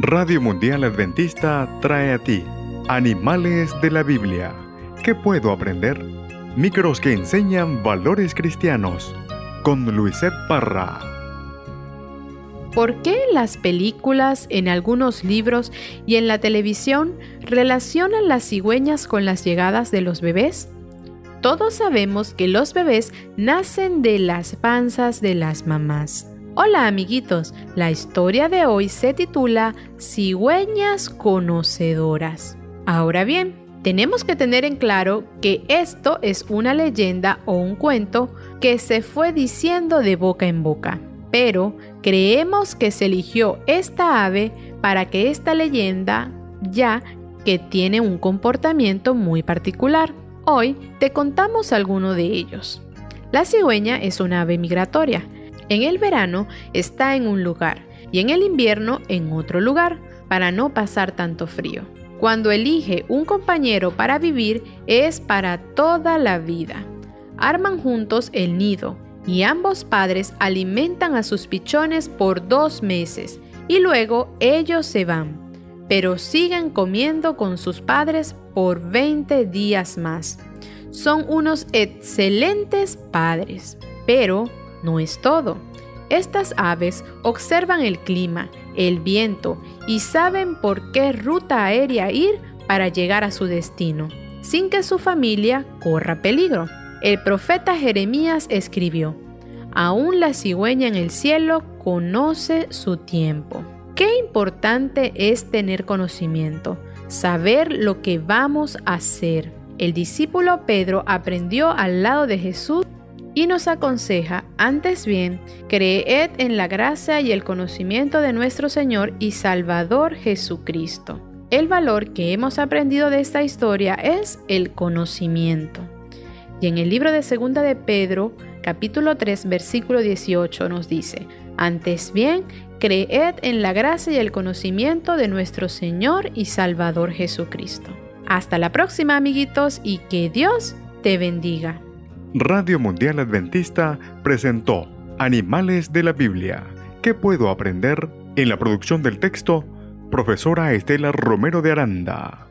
Radio Mundial Adventista trae a ti Animales de la Biblia. ¿Qué puedo aprender? Micros que enseñan valores cristianos. Con Luisette Parra. ¿Por qué las películas, en algunos libros y en la televisión relacionan las cigüeñas con las llegadas de los bebés? Todos sabemos que los bebés nacen de las panzas de las mamás. Hola amiguitos, la historia de hoy se titula Cigüeñas conocedoras. Ahora bien, tenemos que tener en claro que esto es una leyenda o un cuento que se fue diciendo de boca en boca, pero creemos que se eligió esta ave para que esta leyenda ya que tiene un comportamiento muy particular. Hoy te contamos alguno de ellos. La cigüeña es una ave migratoria en el verano está en un lugar y en el invierno en otro lugar para no pasar tanto frío. Cuando elige un compañero para vivir es para toda la vida. Arman juntos el nido y ambos padres alimentan a sus pichones por dos meses y luego ellos se van, pero siguen comiendo con sus padres por 20 días más. Son unos excelentes padres, pero no es todo. Estas aves observan el clima, el viento y saben por qué ruta aérea ir para llegar a su destino, sin que su familia corra peligro. El profeta Jeremías escribió, Aún la cigüeña en el cielo conoce su tiempo. Qué importante es tener conocimiento, saber lo que vamos a hacer. El discípulo Pedro aprendió al lado de Jesús y nos aconseja, antes bien, creed en la gracia y el conocimiento de nuestro Señor y Salvador Jesucristo. El valor que hemos aprendido de esta historia es el conocimiento. Y en el libro de Segunda de Pedro, capítulo 3, versículo 18 nos dice, antes bien, creed en la gracia y el conocimiento de nuestro Señor y Salvador Jesucristo. Hasta la próxima, amiguitos, y que Dios te bendiga. Radio Mundial Adventista presentó Animales de la Biblia. ¿Qué puedo aprender? En la producción del texto, profesora Estela Romero de Aranda.